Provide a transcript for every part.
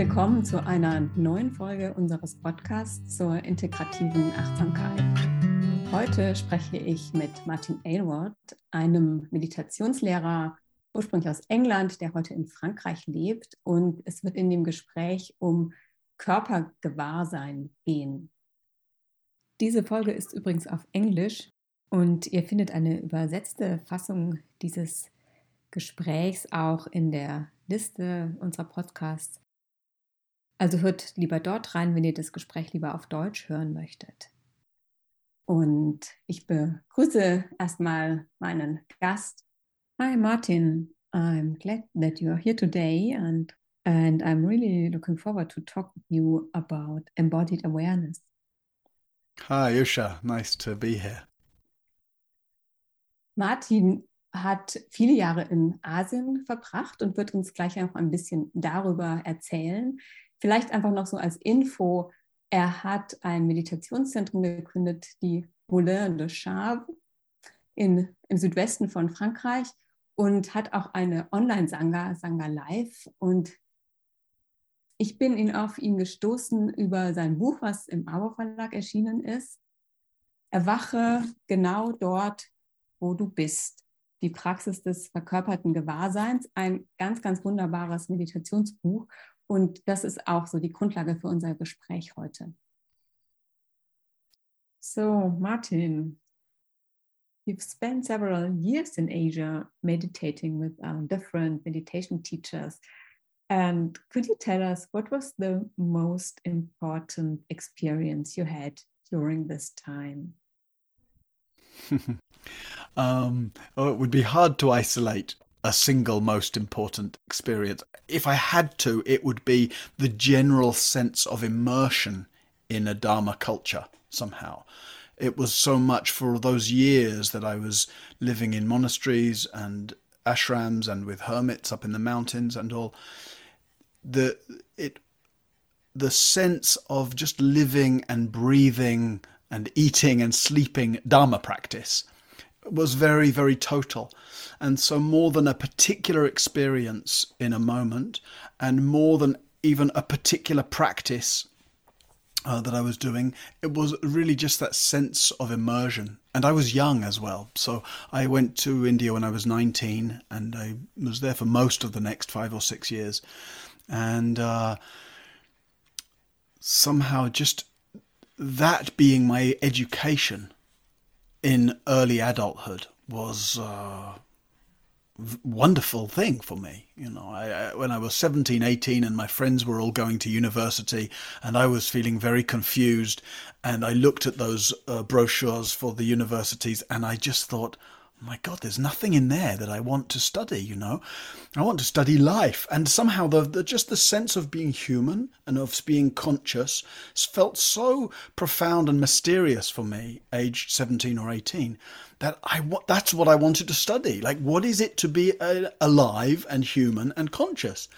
willkommen zu einer neuen Folge unseres Podcasts zur integrativen Achtsamkeit. Heute spreche ich mit Martin Aylward, einem Meditationslehrer ursprünglich aus England, der heute in Frankreich lebt. Und es wird in dem Gespräch um Körpergewahrsein gehen. Diese Folge ist übrigens auf Englisch und ihr findet eine übersetzte Fassung dieses Gesprächs auch in der Liste unserer Podcasts. Also hört lieber dort rein, wenn ihr das Gespräch lieber auf Deutsch hören möchtet. Und ich begrüße erstmal meinen Gast. Hi Martin, I'm glad that you are here today and and I'm really looking forward to talk with you about embodied awareness. Hi Usha, nice to be here. Martin hat viele Jahre in Asien verbracht und wird uns gleich noch ein bisschen darüber erzählen. Vielleicht einfach noch so als Info, er hat ein Meditationszentrum gegründet, die Moulin de Chave in, im Südwesten von Frankreich und hat auch eine Online-Sangha, Sangha Live. Und ich bin ihn auf ihn gestoßen über sein Buch, was im Abo Verlag erschienen ist. Erwache genau dort, wo du bist. Die Praxis des verkörperten Gewahrseins, ein ganz, ganz wunderbares Meditationsbuch. Und das ist auch so die Grundlage für unser Gespräch heute. So, Martin, you've spent several years in Asia meditating with um, different meditation teachers. And could you tell us what was the most important experience you had during this time? um, oh, it would be hard to isolate a single most important experience. If I had to, it would be the general sense of immersion in a Dharma culture somehow. It was so much for those years that I was living in monasteries and ashrams and with hermits up in the mountains and all. The it the sense of just living and breathing and eating and sleeping Dharma practice was very, very total. And so, more than a particular experience in a moment, and more than even a particular practice uh, that I was doing, it was really just that sense of immersion. And I was young as well. So, I went to India when I was 19, and I was there for most of the next five or six years. And uh, somehow, just that being my education in early adulthood was a wonderful thing for me. You know, I, I, when I was 17, 18, and my friends were all going to university, and I was feeling very confused, and I looked at those uh, brochures for the universities, and I just thought, my God, there's nothing in there that I want to study, you know. I want to study life. And somehow the, the just the sense of being human and of being conscious felt so profound and mysterious for me, aged 17 or 18, that I that's what I wanted to study. Like, what is it to be uh, alive and human and conscious?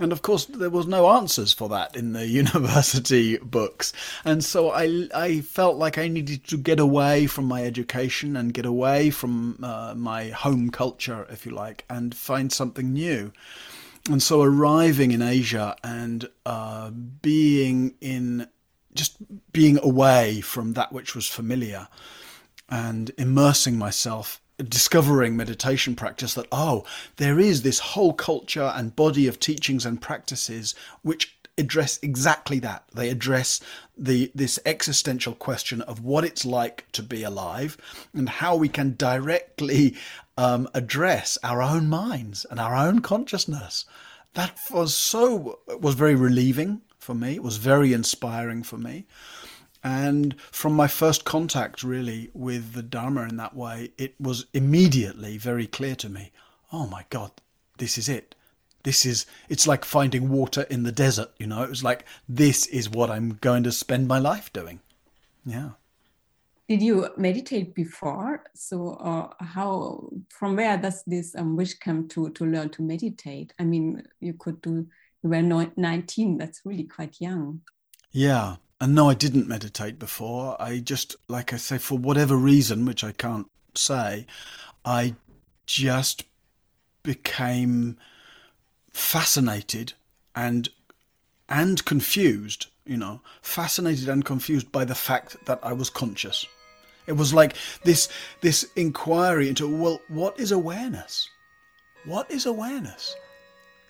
And of course, there was no answers for that in the university books. And so I, I felt like I needed to get away from my education and get away from uh, my home culture, if you like, and find something new. And so arriving in Asia and uh, being in just being away from that which was familiar and immersing myself discovering meditation practice that oh there is this whole culture and body of teachings and practices which address exactly that. They address the this existential question of what it's like to be alive and how we can directly um, address our own minds and our own consciousness. That was so was very relieving for me. It was very inspiring for me and from my first contact, really, with the Dharma in that way, it was immediately very clear to me oh my God, this is it. This is, it's like finding water in the desert, you know? It was like, this is what I'm going to spend my life doing. Yeah. Did you meditate before? So, uh, how, from where does this um, wish come to, to learn to meditate? I mean, you could do, you were 19, that's really quite young. Yeah. And no, I didn't meditate before. I just, like I say, for whatever reason, which I can't say, I just became fascinated and and confused, you know, fascinated and confused by the fact that I was conscious. It was like this this inquiry into well, what is awareness? What is awareness?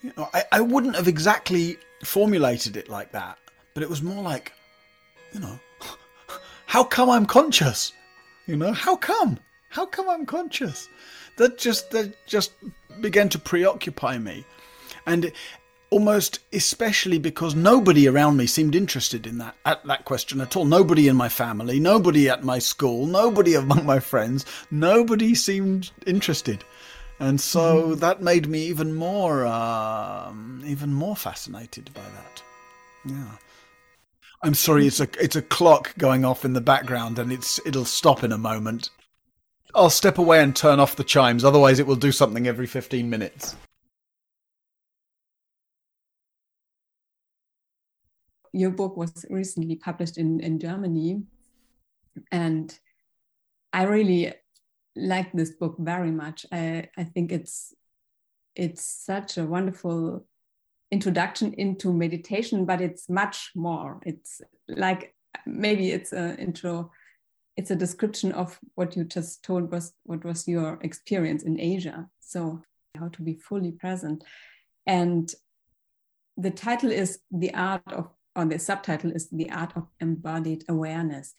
You know, I, I wouldn't have exactly formulated it like that, but it was more like, you know, how come I'm conscious? You know, how come? How come I'm conscious? That just that just began to preoccupy me, and almost especially because nobody around me seemed interested in that at that question at all. Nobody in my family, nobody at my school, nobody among my friends, nobody seemed interested. And so mm-hmm. that made me even more, um, even more fascinated by that. Yeah. I'm sorry, it's a it's a clock going off in the background, and it's it'll stop in a moment. I'll step away and turn off the chimes, otherwise it will do something every 15 minutes. Your book was recently published in, in Germany, and I really like this book very much. I, I think it's it's such a wonderful introduction into meditation, but it's much more. It's like maybe it's an intro, it's a description of what you just told was what was your experience in Asia. So how to be fully present. And the title is The Art of, or the subtitle is The Art of Embodied Awareness.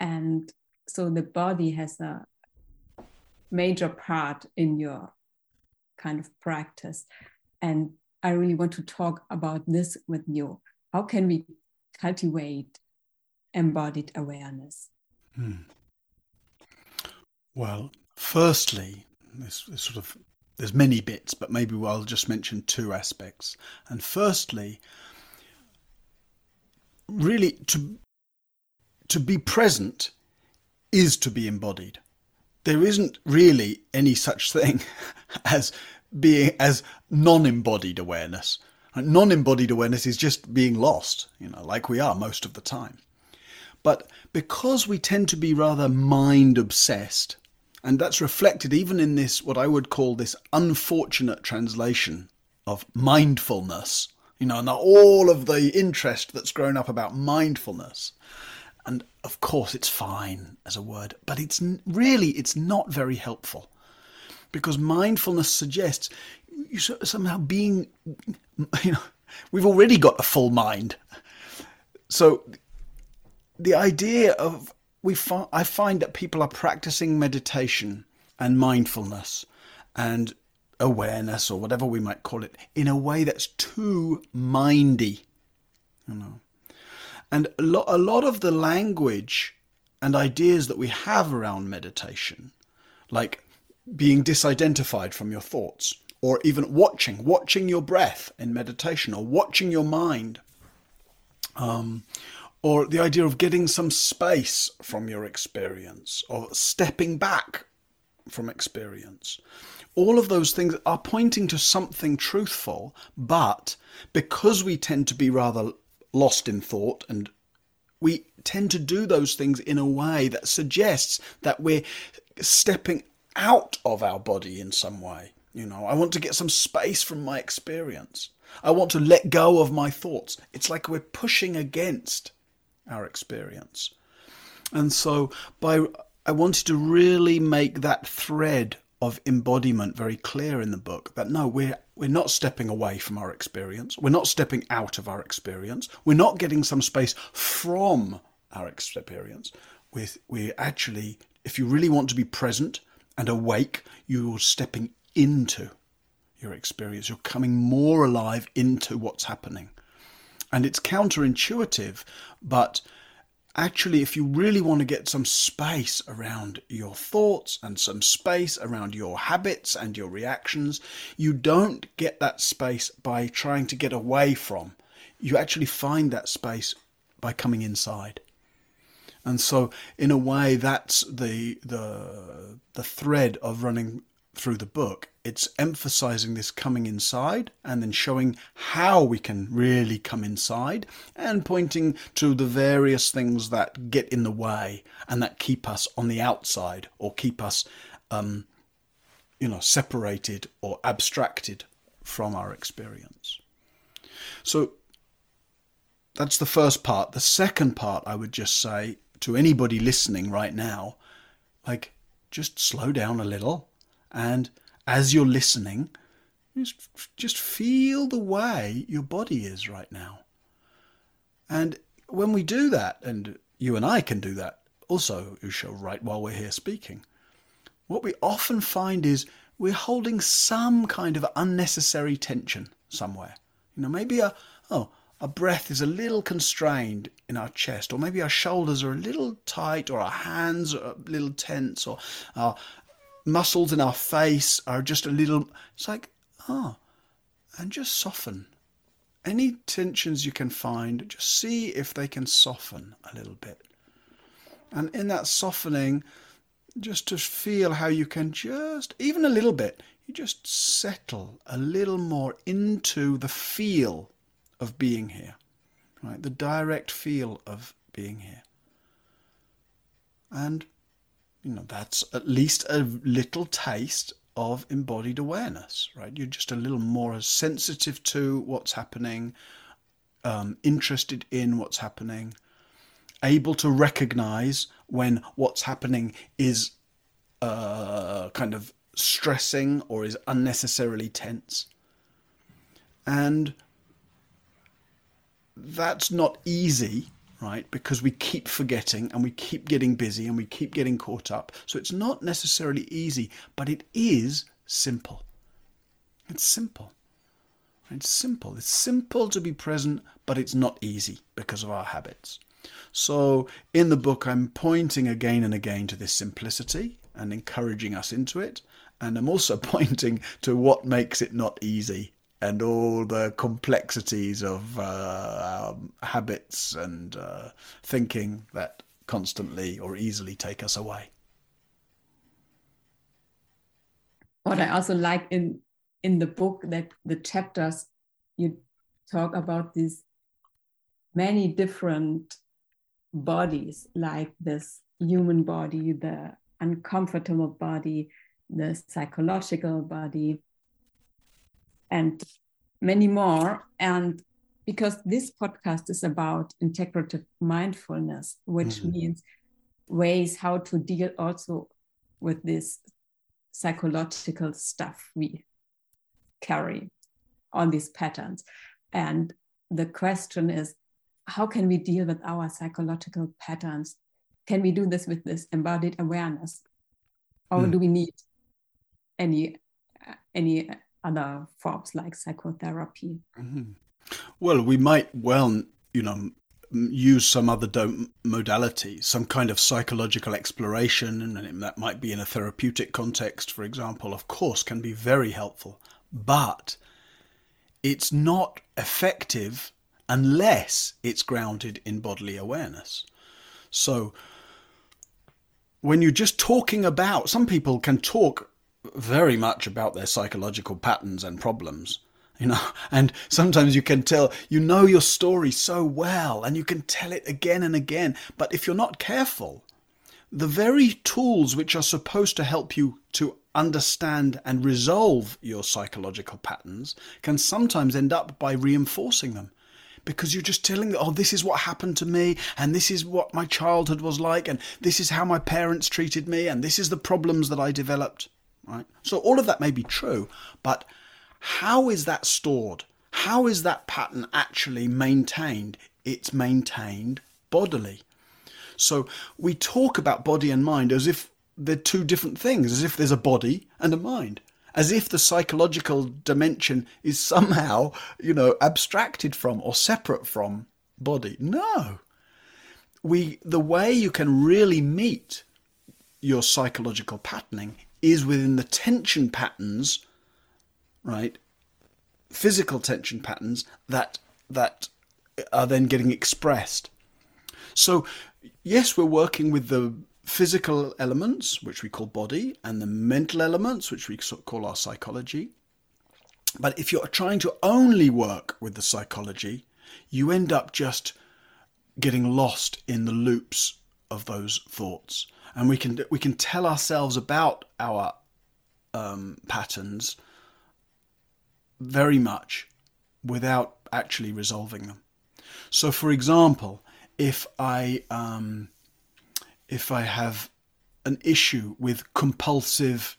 And so the body has a major part in your kind of practice. And I really want to talk about this with you. How can we cultivate embodied awareness? Hmm. Well, firstly, this, this sort of there's many bits, but maybe I'll just mention two aspects. And firstly, really to to be present is to be embodied there isn't really any such thing as being as non-embodied awareness. Non-embodied awareness is just being lost, you know, like we are most of the time. But because we tend to be rather mind obsessed, and that's reflected even in this, what I would call this unfortunate translation of mindfulness, you know, and all of the interest that's grown up about mindfulness and of course it's fine as a word but it's really it's not very helpful because mindfulness suggests you somehow being you know we've already got a full mind. So the idea of we fi- I find that people are practicing meditation and mindfulness and awareness or whatever we might call it in a way that's too mindy you know. And a lot, a lot of the language and ideas that we have around meditation, like being disidentified from your thoughts, or even watching, watching your breath in meditation, or watching your mind, um, or the idea of getting some space from your experience, or stepping back from experience. All of those things are pointing to something truthful, but because we tend to be rather lost in thought and we tend to do those things in a way that suggests that we're stepping out of our body in some way. You know, I want to get some space from my experience. I want to let go of my thoughts. It's like we're pushing against our experience. And so by I wanted to really make that thread of embodiment very clear in the book that no, we're we're not stepping away from our experience. We're not stepping out of our experience. We're not getting some space from our experience. We're, we're actually, if you really want to be present and awake, you're stepping into your experience. You're coming more alive into what's happening. And it's counterintuitive, but actually, if you really want to get some space around your thoughts and some space around your habits and your reactions, you don't get that space by trying to get away from. You actually find that space by coming inside. And so, in a way, that's the the the thread of running through the book. It's emphasizing this coming inside and then showing how we can really come inside and pointing to the various things that get in the way and that keep us on the outside or keep us, um, you know, separated or abstracted from our experience. So, that's the first part. The second part, I would just say to anybody listening right now, like, just slow down a little. And as you're listening, just, just feel the way your body is right now. And when we do that, and you and I can do that also, Usha, right while we're here speaking, what we often find is we're holding some kind of unnecessary tension somewhere. You know, maybe a, oh, our breath is a little constrained in our chest, or maybe our shoulders are a little tight, or our hands are a little tense, or our muscles in our face are just a little. It's like, ah, oh, and just soften. Any tensions you can find, just see if they can soften a little bit. And in that softening, just to feel how you can just, even a little bit, you just settle a little more into the feel of being here, right? The direct feel of being here. And, you know, that's at least a little taste of embodied awareness, right? You're just a little more sensitive to what's happening, um, interested in what's happening, able to recognize when what's happening is uh, kind of stressing or is unnecessarily tense. And that's not easy, right? Because we keep forgetting and we keep getting busy and we keep getting caught up. So it's not necessarily easy, but it is simple. It's simple. It's simple. It's simple to be present, but it's not easy because of our habits. So in the book, I'm pointing again and again to this simplicity and encouraging us into it. And I'm also pointing to what makes it not easy and all the complexities of uh, habits and uh, thinking that constantly or easily take us away. What I also like in in the book that the chapters you talk about these many different bodies, like this human body, the uncomfortable body, the psychological body, and many more. And because this podcast is about integrative mindfulness, which mm-hmm. means ways how to deal also with this psychological stuff we carry on these patterns. And the question is, how can we deal with our psychological patterns? Can we do this with this embodied awareness? Or mm. do we need any any other forms like psychotherapy. Mm-hmm. Well, we might well, you know, use some other do- modality, some kind of psychological exploration, and that might be in a therapeutic context, for example, of course, can be very helpful. But it's not effective unless it's grounded in bodily awareness. So, when you're just talking about, some people can talk very much about their psychological patterns and problems you know? And sometimes you can tell you know your story so well and you can tell it again and again but if you're not careful the very tools which are supposed to help you to understand and resolve your psychological patterns can sometimes end up by reinforcing them because you're just telling them, oh, this is what happened to me, and this is what my childhood was like, and this is how my parents treated me, and this is the problems that I developed right? So all of that may be true, but how is that stored? How is that pattern actually maintained? It's maintained bodily. So we talk about body and mind as if they're two different things, as if there's a body and a mind, as if the psychological dimension is somehow, you know, abstracted from or separate from body. No. We the way you can really meet your psychological patterning is within the tension patterns, right? Physical tension patterns that that are then getting expressed. So, yes, we're working with the physical elements, which we call body, and the mental elements, which we call our psychology. But if you're trying to only work with the psychology, you end up just getting lost in the loops of those thoughts and we can we can tell ourselves about our um, patterns very much without actually resolving them. So, for example, if I um, if I have an issue with compulsive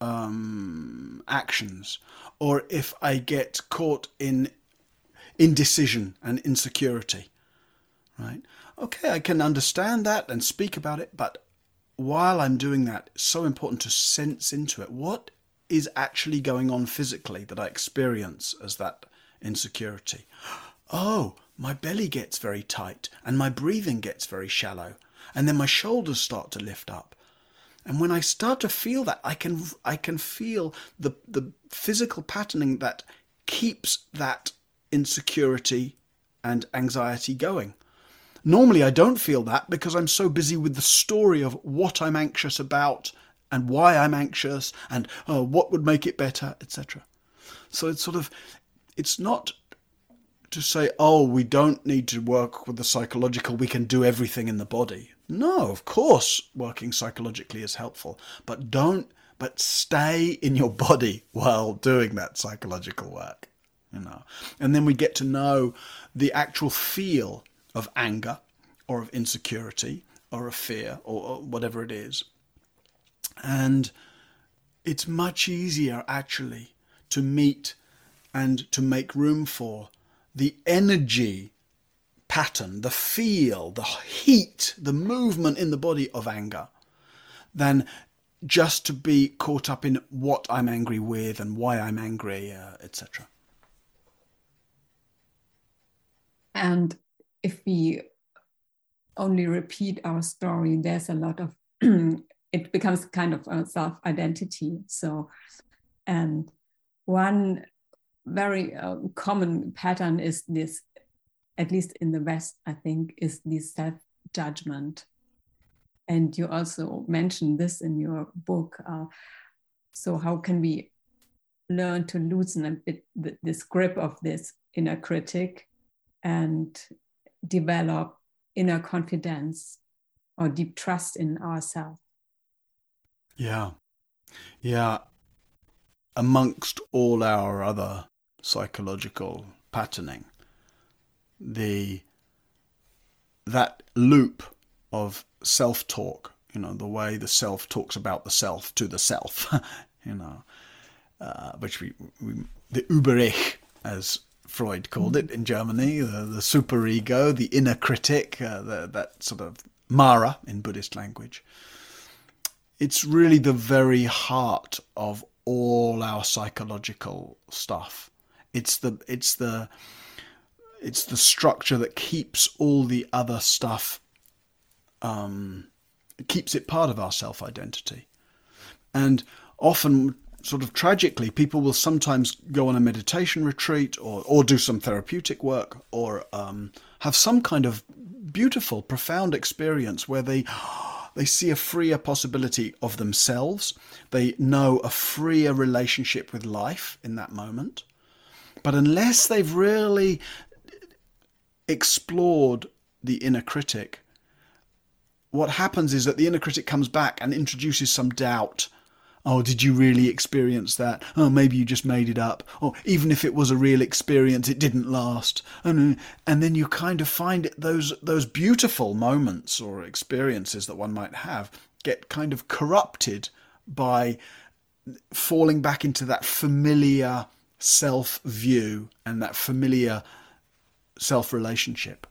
um, actions, or if I get caught in indecision and insecurity, right? Okay, I can understand that and speak about it, but while I'm doing that, it's so important to sense into it. What is actually going on physically that I experience as that insecurity? Oh, my belly gets very tight and my breathing gets very shallow, and then my shoulders start to lift up. And when I start to feel that, I can I can feel the the physical patterning that keeps that insecurity and anxiety going. Normally, I don't feel that because I'm so busy with the story of what I'm anxious about and why I'm anxious and uh, what would make it better, etc. So it's sort of, it's not to say, oh, we don't need to work with the psychological, we can do everything in the body. No, of course, working psychologically is helpful, but don't, but stay in your body while doing that psychological work, you know. And then we get to know the actual feel of anger or of insecurity or of fear or, or whatever it is. And it's much easier actually to meet and to make room for the energy pattern, the feel, the heat, the movement in the body of anger than just to be caught up in what I'm angry with and why I'm angry, uh, etc. And if we only repeat our story, there's a lot of it becomes kind of a self identity. So, and one very uh, common pattern is this, at least in the West, I think, is this self judgment. And you also mentioned this in your book. Uh, so, how can we learn to loosen a bit this grip of this inner critic and develop inner confidence or deep trust in ourselves. Yeah. Yeah. Amongst all our other psychological patterning, the that loop of self-talk, you know, the way the self talks about the self to the self, you know, uh, which we, we the Über-Ich, as Freud called it in Germany, the, the superego, the inner critic, uh, the, that sort of Mara in Buddhist language. It's really the very heart of all our psychological stuff. It's the it's the it's the structure that keeps all the other stuff um, keeps it part of our self identity. And often sort of tragically, people will sometimes go on a meditation retreat or, or do some therapeutic work or um, have some kind of beautiful, profound experience where they they see a freer possibility of themselves. They know a freer relationship with life in that moment. But unless they've really explored the inner critic, what happens is that the inner critic comes back and introduces some doubt oh, did you really experience that? Oh, maybe you just made it up. Or even if it was a real experience, it didn't last. And, and then you kind of find those those beautiful moments or experiences that one might have get kind of corrupted by falling back into that familiar self view and that familiar self relationship.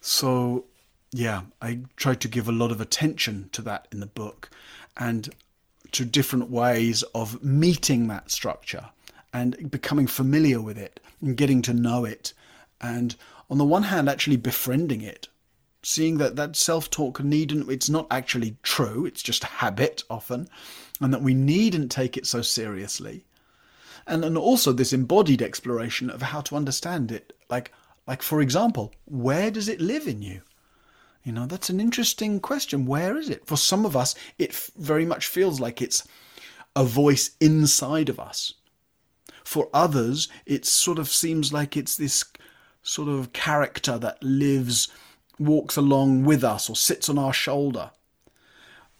So, yeah, I tried to give a lot of attention to that in the book. And to different ways of meeting that structure and becoming familiar with it and getting to know it. And on the one hand, actually befriending it, seeing that that self talk needn't, it's not actually true, it's just a habit often, and that we needn't take it so seriously. And, and also this embodied exploration of how to understand it. Like, like for example, where does it live in you? You know, that's an interesting question. Where is it? For some of us, it very much feels like it's a voice inside of us. For others, it sort of seems like it's this sort of character that lives, walks along with us, or sits on our shoulder.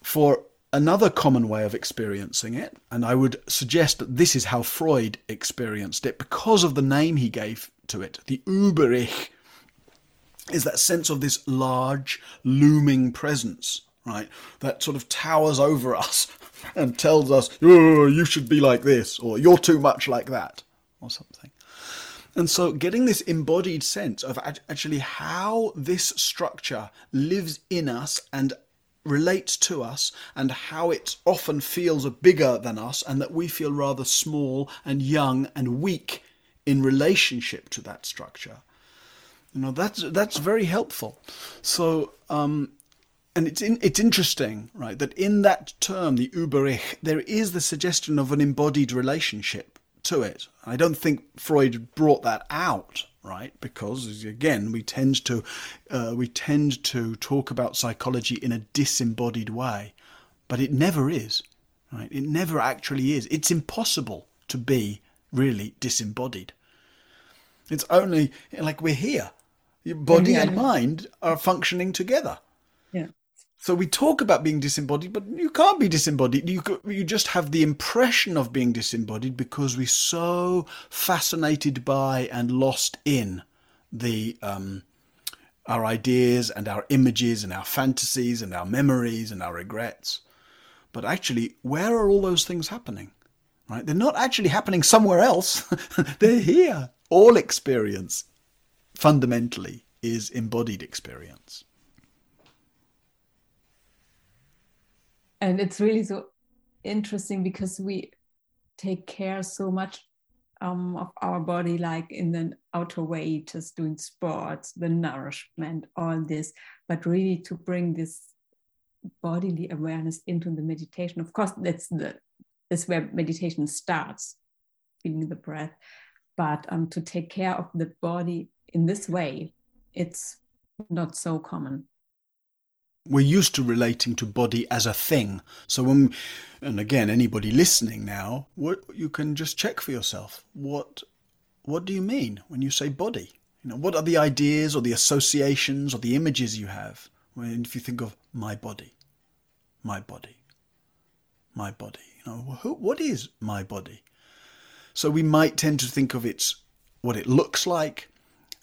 For another common way of experiencing it, and I would suggest that this is how Freud experienced it because of the name he gave to it. The Über-Ich is that sense of this large, looming presence, right? That sort of towers over us and tells us, oh, you should be like this, or you're too much like that, or something. And so, getting this embodied sense of actually how this structure lives in us and relates to us, and how it often feels bigger than us, and that we feel rather small and young and weak in relationship to that structure. You know, that's that's very helpful. So, um, and it's in, it's interesting, right, that in that term, the Über-Ich, there is the suggestion of an embodied relationship to it. I don't think Freud brought that out, right, because again, we tend to uh, we tend to talk about psychology in a disembodied way, but it never is, right? It never actually is. It's impossible to be really disembodied. It's only like we're here. Your body and mind are functioning together. Yeah. So we talk about being disembodied, but you can't be disembodied. You you just have the impression of being disembodied because we're so fascinated by and lost in the um, our ideas and our images and our fantasies and our memories and our regrets. But actually, where are all those things happening? Right? They're not actually happening somewhere else. They're here. All experience fundamentally is embodied experience. and it's really so interesting because we take care so much um, of our body like in the outer way just doing sports the nourishment all this but really to bring this bodily awareness into the meditation of course that's the that's where meditation starts feeling the breath but um, to take care of the body in this way it's not so common we're used to relating to body as a thing. So when, and again, anybody listening now, what you can just check for yourself. What, what do you mean when you say body? You know, what are the ideas or the associations or the images you have when if you think of my body, my body, my body? You know, who, what is my body? So we might tend to think of its what it looks like,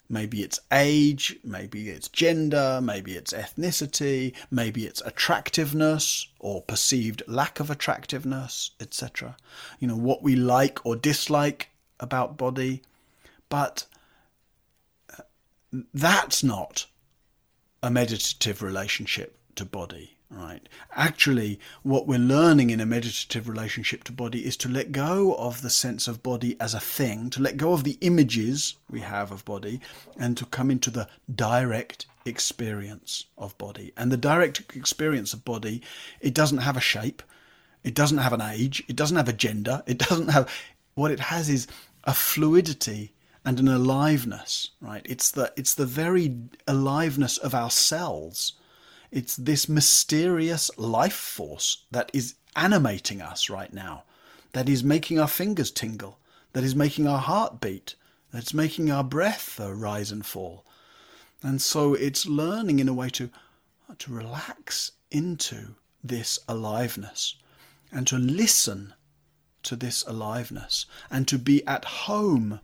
Maybe it's age, maybe it's gender, maybe it's ethnicity, maybe it's attractiveness or perceived lack of attractiveness, etc. You know, what we like or dislike about body. But uh, that's not a meditative relationship to body right? Actually, what we're learning in a meditative relationship to body is to let go of the sense of body as a thing, to let go of the images we have of body, and to come into the direct experience of body. And the direct experience of body, it doesn't have a shape, it doesn't have an age, it doesn't have a gender, it doesn't have. What it has is a fluidity and an aliveness, right? It's the it's the very aliveness of our cells it's this mysterious life force that is animating us right now, that is making our fingers tingle, that is making our heart beat, that's making our breath uh, rise and fall. And so it's learning in a way to, to relax into this aliveness and to listen to this aliveness and to be at home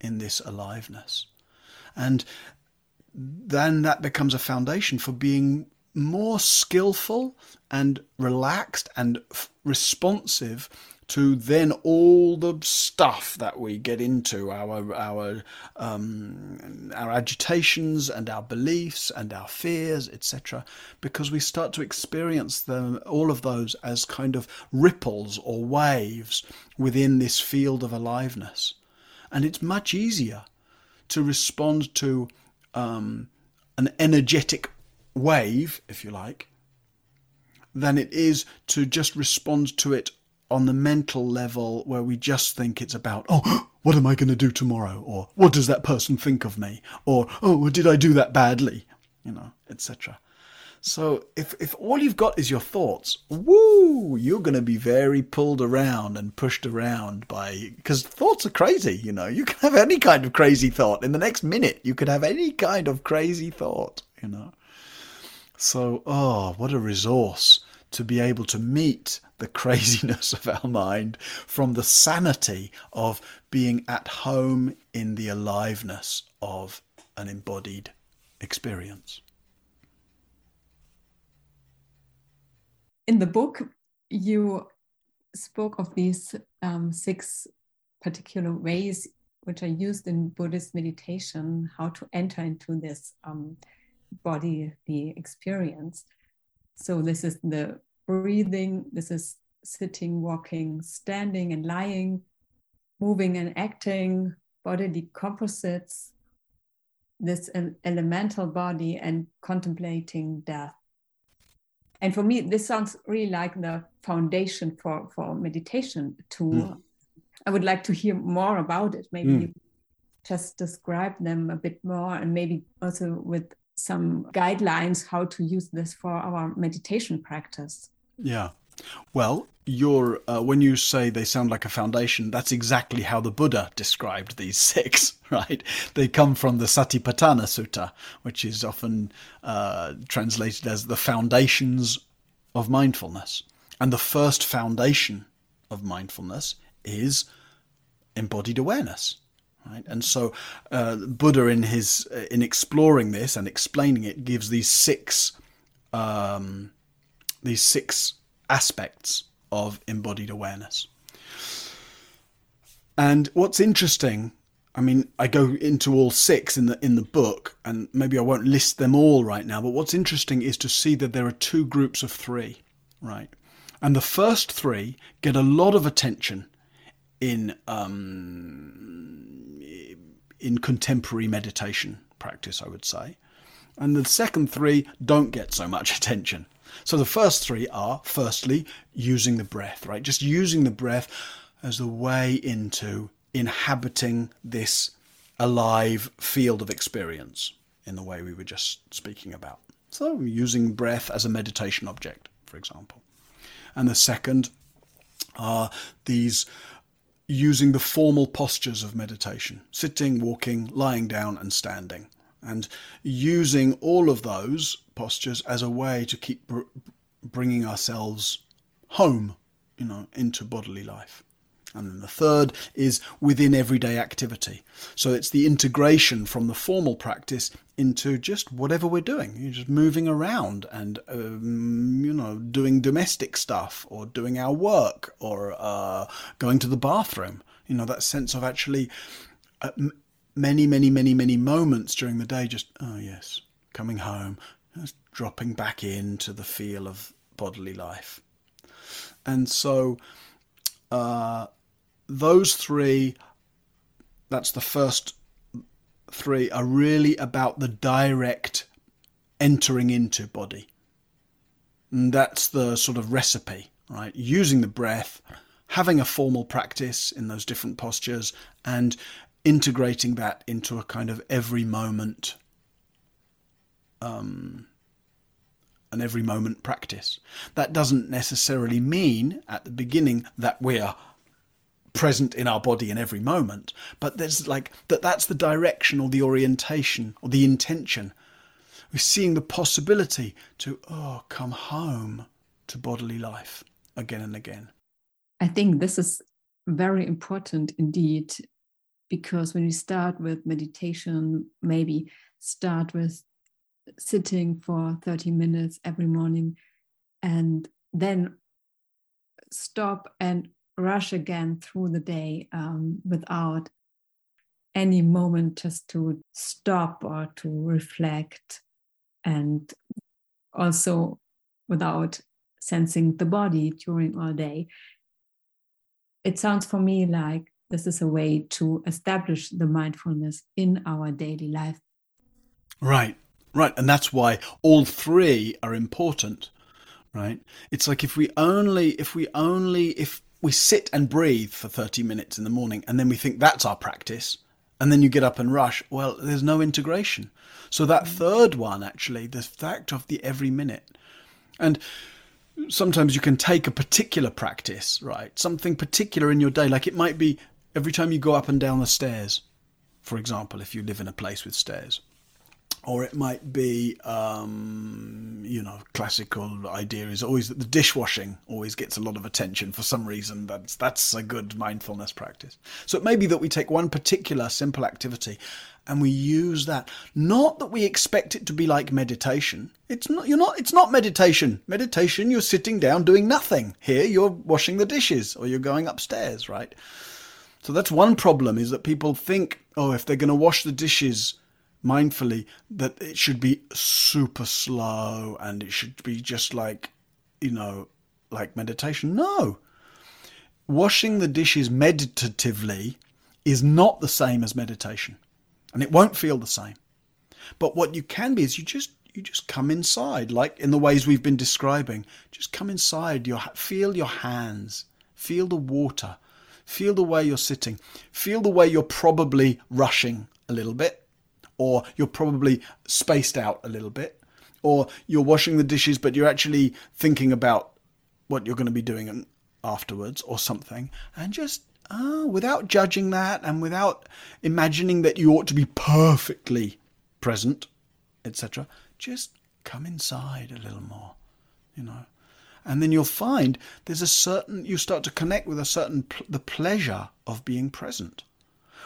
in this aliveness. And then that becomes a foundation for being more skillful and relaxed and f- responsive to then all the stuff that we get into our our um, our agitations and our beliefs and our fears etc because we start to experience them all of those as kind of ripples or waves within this field of aliveness. And it's much easier to respond to um, an energetic wave, if you like, than it is to just respond to it on the mental level where we just think it's about, oh, what am I going to do tomorrow? Or what does that person think of me? Or, oh, did I do that badly? You know, etc. So if, if all you've got is your thoughts, woo, you're going to be very pulled around and pushed around by, because thoughts are crazy, you know. You can have any kind of crazy thought. In the next minute, you could have any kind of crazy thought, you know. So, oh, what a resource to be able to meet the craziness of our mind from the sanity of being at home in the aliveness of an embodied experience. In the book, you spoke of these um, six particular ways which are used in Buddhist meditation, how to enter into this um, bodily experience. So, this is the breathing, this is sitting, walking, standing, and lying, moving and acting, bodily composites, this elemental body, and contemplating death. And for me, this sounds really like the foundation for, for meditation. To mm. I would like to hear more about it. Maybe mm. you just describe them a bit more, and maybe also with some guidelines how to use this for our meditation practice. Yeah. Well, uh, when you say they sound like a foundation, that's exactly how the Buddha described these six, right? They come from the Satipatthana Sutta, which is often uh, translated as the foundations of mindfulness. And the first foundation of mindfulness is embodied awareness. Right? And so uh, Buddha, in his uh, in exploring this and explaining it, gives these six um, these six aspects of embodied awareness. And what's interesting, I mean, I go into all six in the in the book, and maybe I won't list them all right now. But what's interesting is to see that there are two groups of three, right? And the first three get a lot of attention in um, in contemporary meditation practice, I would say, and the second three don't get so much attention. So the first three are firstly, using the breath, right? Just using the breath as the way into inhabiting this alive field of experience in the way we were just speaking about. So using breath as a meditation object, for example. And the second are these using the formal postures of meditation sitting, walking, lying down, and standing and using all of those postures as a way to keep br- bringing ourselves home, you know, into bodily life. And then the third is within everyday activity. So it's the integration from the formal practice into just whatever we're doing. You're just moving around and, um, you know, doing domestic stuff or doing our work or uh, going to the bathroom. You know, that sense of actually uh, many, many, many, many moments during the day just, oh, yes, coming home, just dropping back into the feel of bodily life. And so uh, those three, that's the first three, are really about the direct entering into body. And that's the sort of recipe, right? Using the breath, having a formal practice in those different postures, and integrating that into a kind of every moment um, an every moment practice. That doesn't necessarily mean at the beginning that we're present in our body in every moment, but there's like that that's the direction or the orientation or the intention. We're seeing the possibility to oh come home to bodily life again and again. I think this is very important indeed because when you start with meditation, maybe start with sitting for 30 minutes every morning and then stop and rush again through the day um, without any moment just to stop or to reflect and also without sensing the body during all day it sounds for me like this is a way to establish the mindfulness in our daily life. Right, right. And that's why all three are important, right? It's like if we only, if we only, if we sit and breathe for 30 minutes in the morning and then we think that's our practice, and then you get up and rush, well, there's no integration. So that mm. third one, actually, the fact of the every minute. And sometimes you can take a particular practice, right? Something particular in your day. Like it might be every time you go up and down the stairs, for example, if you live in a place with stairs, or it might be, um, you know, classical idea is always that the dishwashing always gets a lot of attention for some reason. That's that's a good mindfulness practice. So it may be that we take one particular simple activity and we use that. Not that we expect it to be like meditation. It's not. You're not. It's not meditation. Meditation. You're sitting down doing nothing. Here, you're washing the dishes or you're going upstairs, right? So that's one problem is that people think, oh, if they're going to wash the dishes mindfully that it should be super slow and it should be just like, you know, like meditation. No. Washing the dishes meditatively is not the same as meditation and it won't feel the same. But what you can be is you just you just come inside like in the ways we've been describing. Just come inside, your feel your hands, feel the water, feel the way you're sitting, feel the way you're probably rushing a little bit or you're probably spaced out a little bit, or you're washing the dishes, but you're actually thinking about what you're going to be doing afterwards or something, and just uh, without judging that and without imagining that you ought to be perfectly present, etc., just come inside a little more, you know. And then you'll find there's a certain, you start to connect with a certain, the pleasure of being present.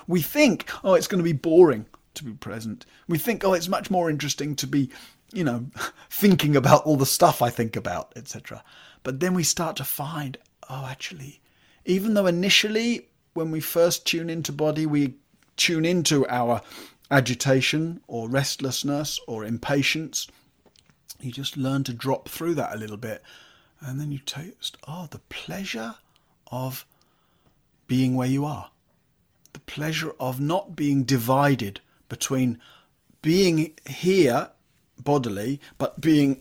We think, oh, it's going to be boring to be present. We think, oh, it's much more interesting to be, you know, thinking about all the stuff I think about, etc. But then we start to find, oh, actually, even though initially when we first tune into body, we tune into our agitation or restlessness or impatience, you just learn to drop through that a little bit. And then you taste, oh, the pleasure of being where you are. The pleasure of not being divided between being here bodily, but being,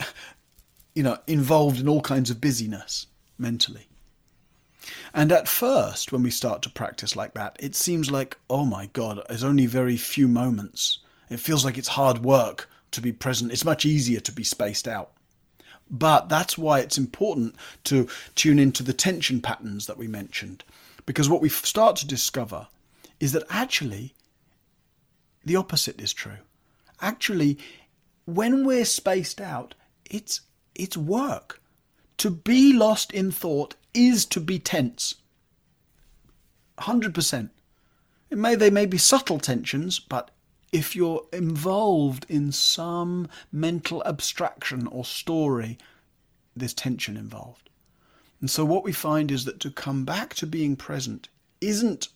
you know, involved in all kinds of busyness mentally. And at first, when we start to practice like that, it seems like, oh my God, there's only very few moments. It feels like it's hard work to be present. It's much easier to be spaced out. But that's why it's important to tune into the tension patterns that we mentioned. Because what we start to discover is that actually the opposite is true. Actually, when we're spaced out, it's it's work. To be lost in thought is to be tense. 100%. It may they may be subtle tensions, but if you're involved in some mental abstraction or story, there's tension involved. And so what we find is that to come back to being present isn't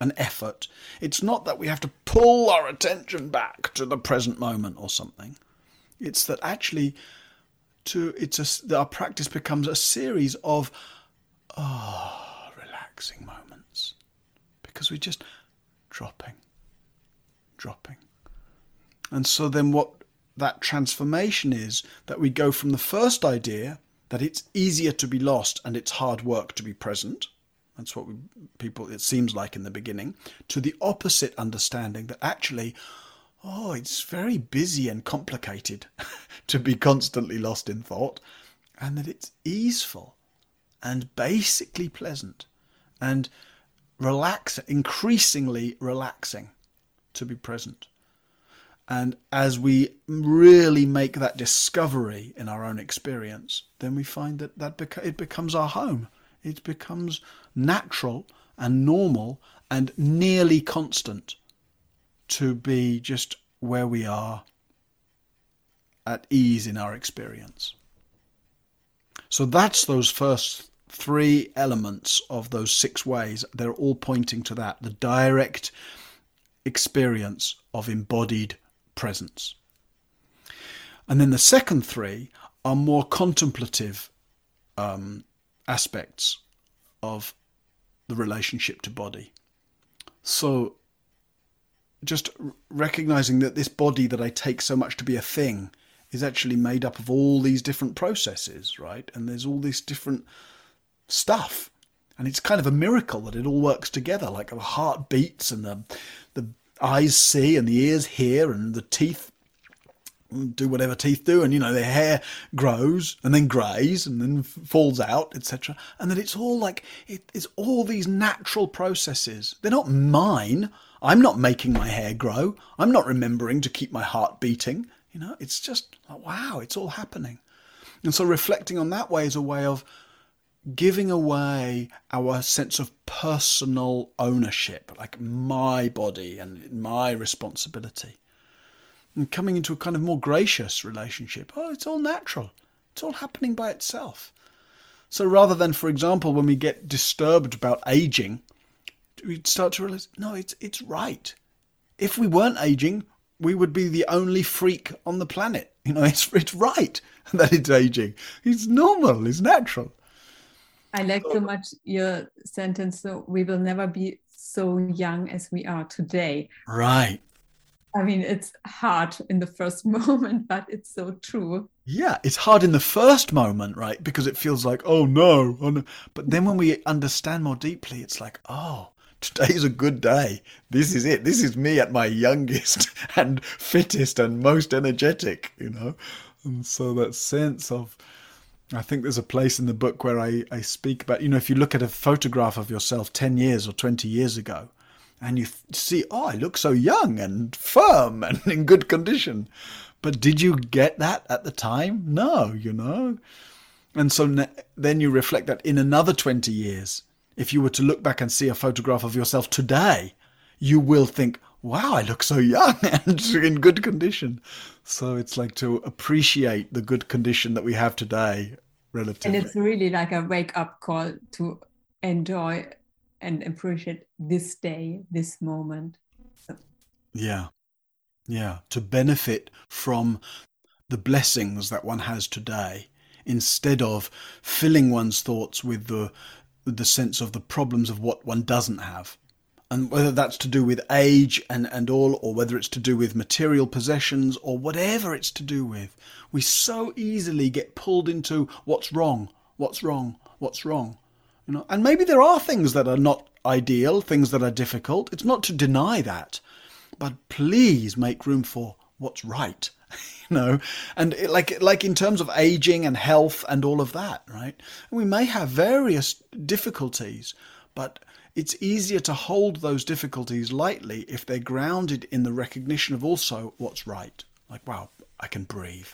an effort. It's not that we have to pull our attention back to the present moment or something. It's that actually to it's a, our practice becomes a series of ah oh, relaxing moments because we're just dropping, dropping. And so then what that transformation is that we go from the first idea that it's easier to be lost and it's hard work to be present that's what we, people, it seems like in the beginning, to the opposite understanding that actually, oh, it's very busy and complicated to be constantly lost in thought, and that it's easeful and basically pleasant and relax, increasingly relaxing to be present. And as we really make that discovery in our own experience, then we find that, that beca- it becomes our home it becomes natural and normal and nearly constant to be just where we are at ease in our experience. So that's those first three elements of those six ways. They're all pointing to that the direct experience of embodied presence. And then the second three are more contemplative um, aspects of the relationship to body. So, just recognizing that this body that I take so much to be a thing is actually made up of all these different processes, right? And there's all this different stuff. And it's kind of a miracle that it all works together, like the heart beats and the, the eyes see and the ears hear and the teeth do whatever teeth do, and you know their hair grows and then greys and then falls out, etc. And that it's all like it, it's all these natural processes. They're not mine. I'm not making my hair grow. I'm not remembering to keep my heart beating. You know, it's just like, wow, it's all happening. And so reflecting on that way is a way of giving away our sense of personal ownership, like my body and my responsibility and coming into a kind of more gracious relationship. Oh, it's all natural. It's all happening by itself. So rather than, for example, when we get disturbed about aging, we start to realize, no, it's it's right. If we weren't aging, we would be the only freak on the planet. You know, it's it's right that it's aging. It's normal. It's natural. I like so much your sentence. So we will never be so young as we are today. Right. I mean, it's hard in the first moment, but it's so true. Yeah, it's hard in the first moment, right? Because it feels like, oh no, oh no. But then when we understand more deeply, it's like, oh, today's a good day. This is it. This is me at my youngest and fittest and most energetic, you know? And so that sense of, I think there's a place in the book where I, I speak about, you know, if you look at a photograph of yourself 10 years or 20 years ago, and you see, oh, I look so young and firm and in good condition. But did you get that at the time? No, you know. And so then you reflect that in another 20 years, if you were to look back and see a photograph of yourself today, you will think, wow, I look so young and in good condition. So it's like to appreciate the good condition that we have today relatively. And it's really like a wake up call to enjoy and appreciate this day, this moment. Yeah. Yeah. To benefit from the blessings that one has today instead of filling one's thoughts with the the sense of the problems of what one doesn't have and whether that's to do with age and, and all, or whether it's to do with material possessions, or whatever it's to do with, we so easily get pulled into what's wrong, what's wrong, what's wrong. You know, and maybe there are things that are not ideal, things that are difficult. It's not to deny that, but please make room for what's right. you know, and it, like like in terms of aging and health and all of that, right? We may have various difficulties, but it's easier to hold those difficulties lightly if they're grounded in the recognition of also what's right. Like, wow, I can breathe.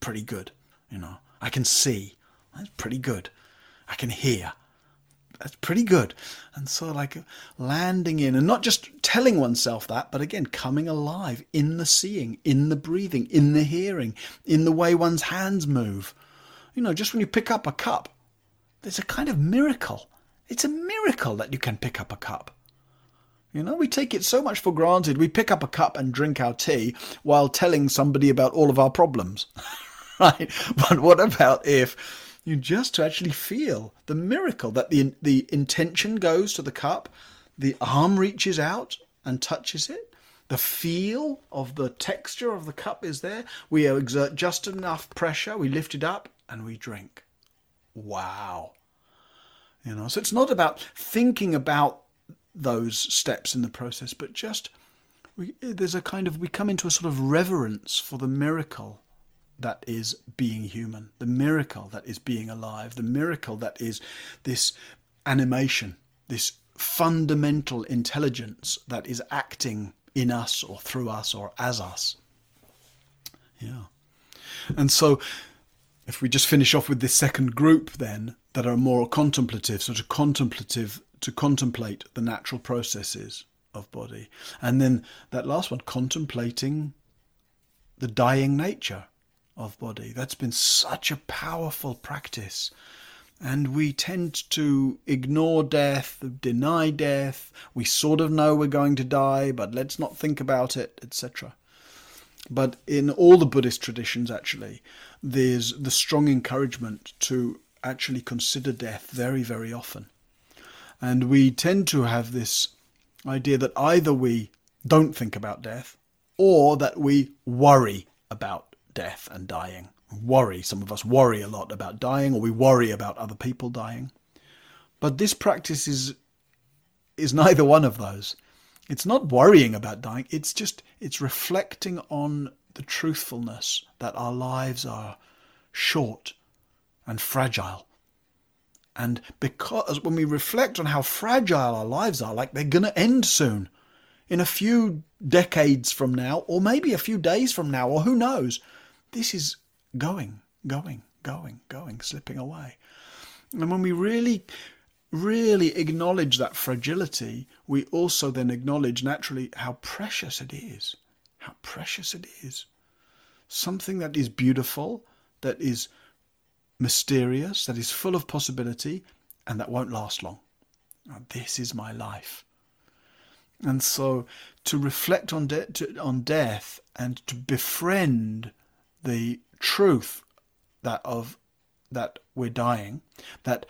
Pretty good. You know, I can see. That's pretty good. I can hear that's pretty good. And so, like, landing in and not just telling oneself that, but again, coming alive in the seeing, in the breathing, in the hearing, in the way one's hands move. You know, just when you pick up a cup, there's a kind of miracle. It's a miracle that you can pick up a cup. You know, we take it so much for granted. We pick up a cup and drink our tea while telling somebody about all of our problems. right? But what about if you just to actually feel the miracle that the the intention goes to the cup, the arm reaches out and touches it. The feel of the texture of the cup is there. We exert just enough pressure. We lift it up and we drink. Wow. You know, so it's not about thinking about those steps in the process, but just we, there's a kind of we come into a sort of reverence for the miracle that is being human, the miracle that is being alive, the miracle that is this animation, this fundamental intelligence that is acting in us or through us or as us. Yeah. And so, if we just finish off with this second group, then that are more contemplative, sort of contemplative to contemplate the natural processes of body, and then that last one, contemplating the dying nature of body. That's been such a powerful practice. And we tend to ignore death, deny death. We sort of know we're going to die, but let's not think about it, etc. But in all the Buddhist traditions, actually, there's the strong encouragement to actually consider death very, very often. And we tend to have this idea that either we don't think about death or that we worry about death and dying. Worry, some of us worry a lot about dying, or we worry about other people dying. But this practice is is neither one of those. It's not worrying about dying, it's just it's reflecting on the truthfulness that our lives are short and fragile. And because when we reflect on how fragile our lives are, like they're going to end soon, in a few decades from now, or maybe a few days from now, or who knows, this is going, going, going, going, slipping away. And when we really, really acknowledge that fragility, we also then acknowledge naturally how precious it is. How precious it is. Something that is beautiful, that is mysterious, that is full of possibility, and that won't last long. Now, this is my life. And so to reflect on, de- to, on death and to befriend the truth that of that we're dying, that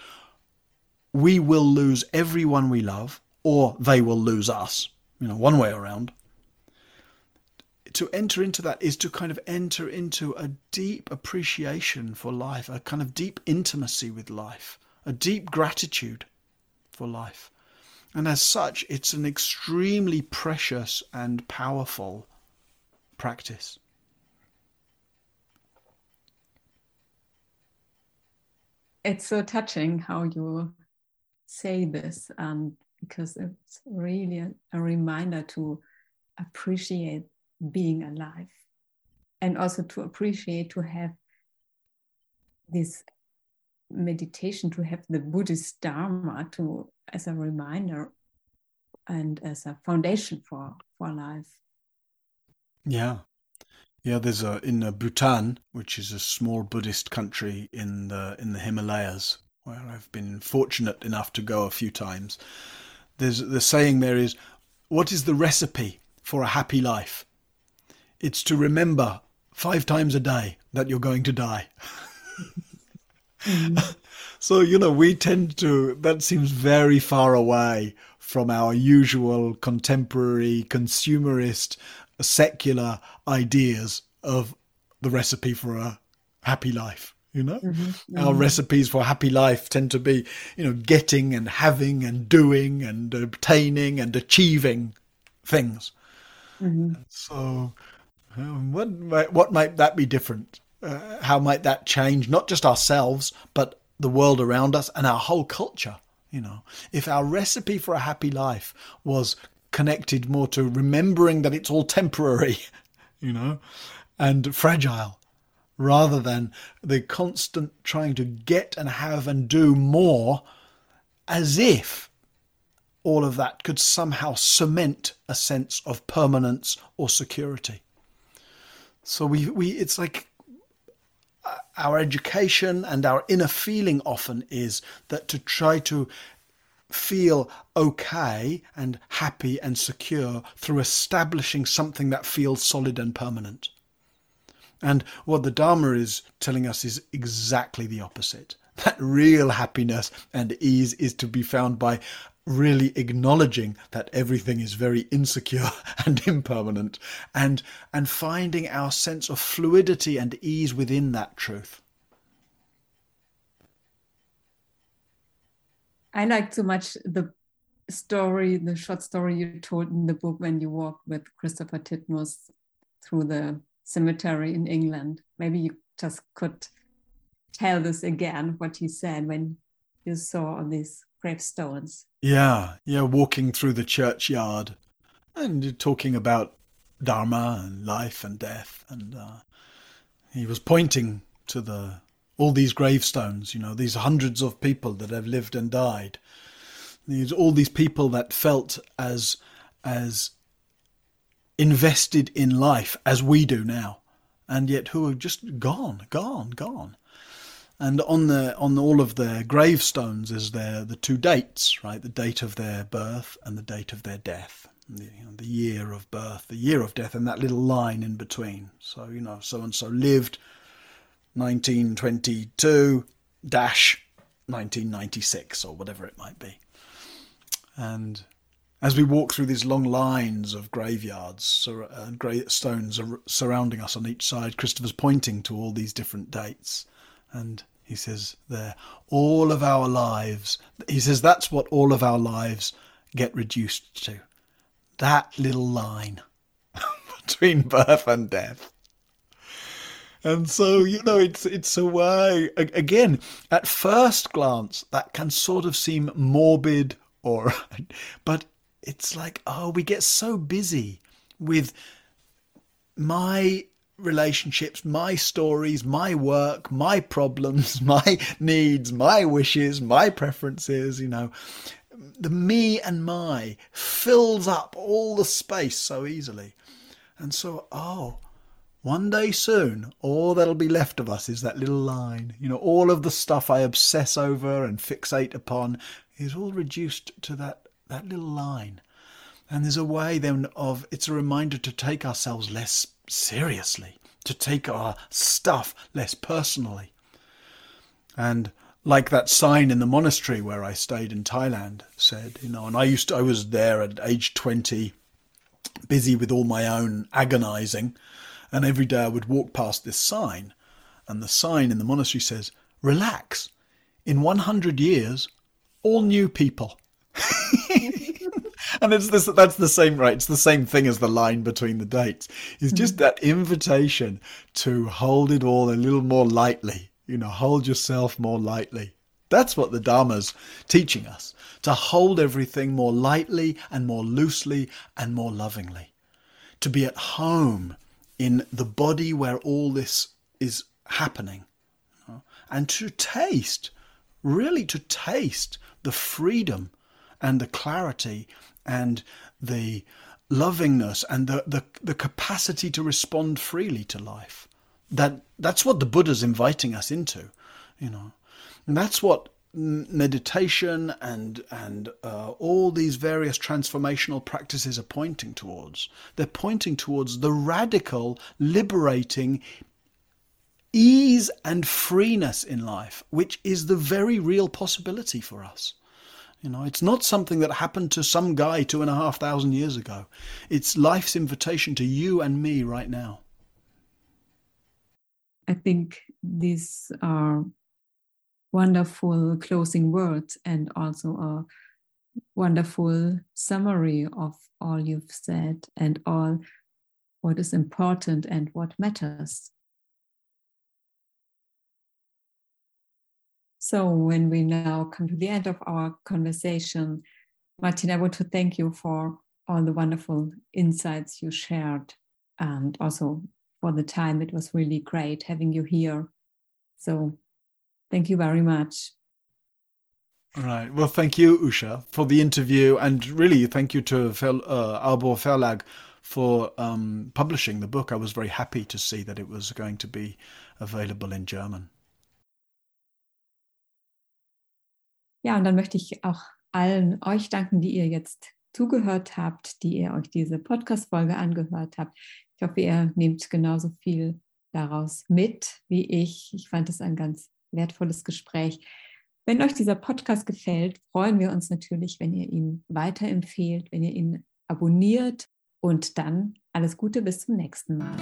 we will lose everyone we love, or they will lose us, you know, one way around. To enter into that is to kind of enter into a deep appreciation for life, a kind of deep intimacy with life, a deep gratitude for life. And as such, it's an extremely precious and powerful practice. It's so touching how you say this, um, because it's really a, a reminder to appreciate being alive and also to appreciate to have this meditation to have the buddhist dharma to as a reminder and as a foundation for for life. Yeah yeah there's a in bhutan which is a small buddhist country in the in the himalayas where i've been fortunate enough to go a few times. There's the saying there is what is the recipe for a happy life? It's to remember five times a day that you're going to die. Mm. so, you know, we tend to, that seems very far away from our usual contemporary, consumerist, secular ideas of the recipe for a happy life. You know, mm-hmm, mm-hmm. our recipes for happy life tend to be, you know, getting and having and doing and obtaining and achieving things. Mm-hmm. So, um, what might, what might that be different? uh, how might that change not just ourselves but the world around us and our whole culture you know if our recipe for a happy life was connected more to remembering that it's all temporary you know and fragile rather than the constant trying to get and have and do more as if all of that could somehow cement a sense of permanence or security. So we we it's like uh, our education and our inner feeling often is that to try to feel okay and happy and secure through establishing something that feels solid and permanent. And what the Dharma is telling us is exactly the opposite. That real happiness and ease is to be found by really acknowledging that everything is very insecure and impermanent and and finding our sense of fluidity and ease within that truth i like so much the story the short story you told in the book when you walked with christopher titmuss through the cemetery in england. Maybe you just could tell this again what he said when you saw all these gravestones. Yeah, yeah, walking through the churchyard and talking about dharma and life and death, and uh, he was pointing to the all these gravestones. You know, these hundreds of people that have lived and died. These all these people that felt as as invested in life as we do now, and yet who are just gone, gone, gone and on the on all of their gravestones is there the two dates, right? The date of their birth and the date of their death. The, you know, the year of birth, the year of death, and that little line in between. So you know, so and so lived 1922 dash 1996 or whatever it might be. And as we walk through these long lines of graveyards and uh, gravestones surrounding us on each side, Christopher's pointing to all these different dates. And he says there, all of our lives, he says that's what all of our lives get reduced to. That little line between birth and death. And so, you know, it's it's a way again, at first glance, that can sort of seem morbid or but it's like, oh, we get so busy with my relationships, my stories, my work, my problems, my needs, my wishes, my preferences, you know. The me and my fills up all the space so easily. And so, oh, one day soon, all that'll be left of us is that little line. You know, all of the stuff I obsess over and fixate upon is all reduced to that, that little line. And there's a way then of it's a reminder to take ourselves less seriously, to take our stuff less personally. And like that sign in the monastery where I stayed in Thailand said, you know, and I used to, I was there at age 20, busy with all my own agonizing. And every day I would walk past this sign, and the sign in the monastery says, Relax. In 100 years, all new people. and it's this that's the same right it's the same thing as the line between the dates it's just mm-hmm. that invitation to hold it all a little more lightly you know hold yourself more lightly that's what the dharma's teaching us to hold everything more lightly and more loosely and more lovingly to be at home in the body where all this is happening and to taste really to taste the freedom and the clarity and the lovingness and the, the, the capacity to respond freely to life. That that's what the Buddha's inviting us into, you know. And that's what meditation and and uh, all these various transformational practices are pointing towards. They're pointing towards the radical, liberating ease and freeness in life, which is the very real possibility for us. You know, it's not something that happened to some guy two and a half thousand years ago. It's life's invitation to you and me right now. I think these are wonderful closing words and also a wonderful summary of all you've said and all what is important and what matters. So, when we now come to the end of our conversation, Martin, I want to thank you for all the wonderful insights you shared and also for the time. It was really great having you here. So, thank you very much. All right. Well, thank you, Usha, for the interview. And really, thank you to uh, Arbor Verlag for um, publishing the book. I was very happy to see that it was going to be available in German. Ja, und dann möchte ich auch allen euch danken, die ihr jetzt zugehört habt, die ihr euch diese Podcast-Folge angehört habt. Ich hoffe, ihr nehmt genauso viel daraus mit wie ich. Ich fand es ein ganz wertvolles Gespräch. Wenn euch dieser Podcast gefällt, freuen wir uns natürlich, wenn ihr ihn weiterempfehlt, wenn ihr ihn abonniert und dann alles Gute bis zum nächsten Mal.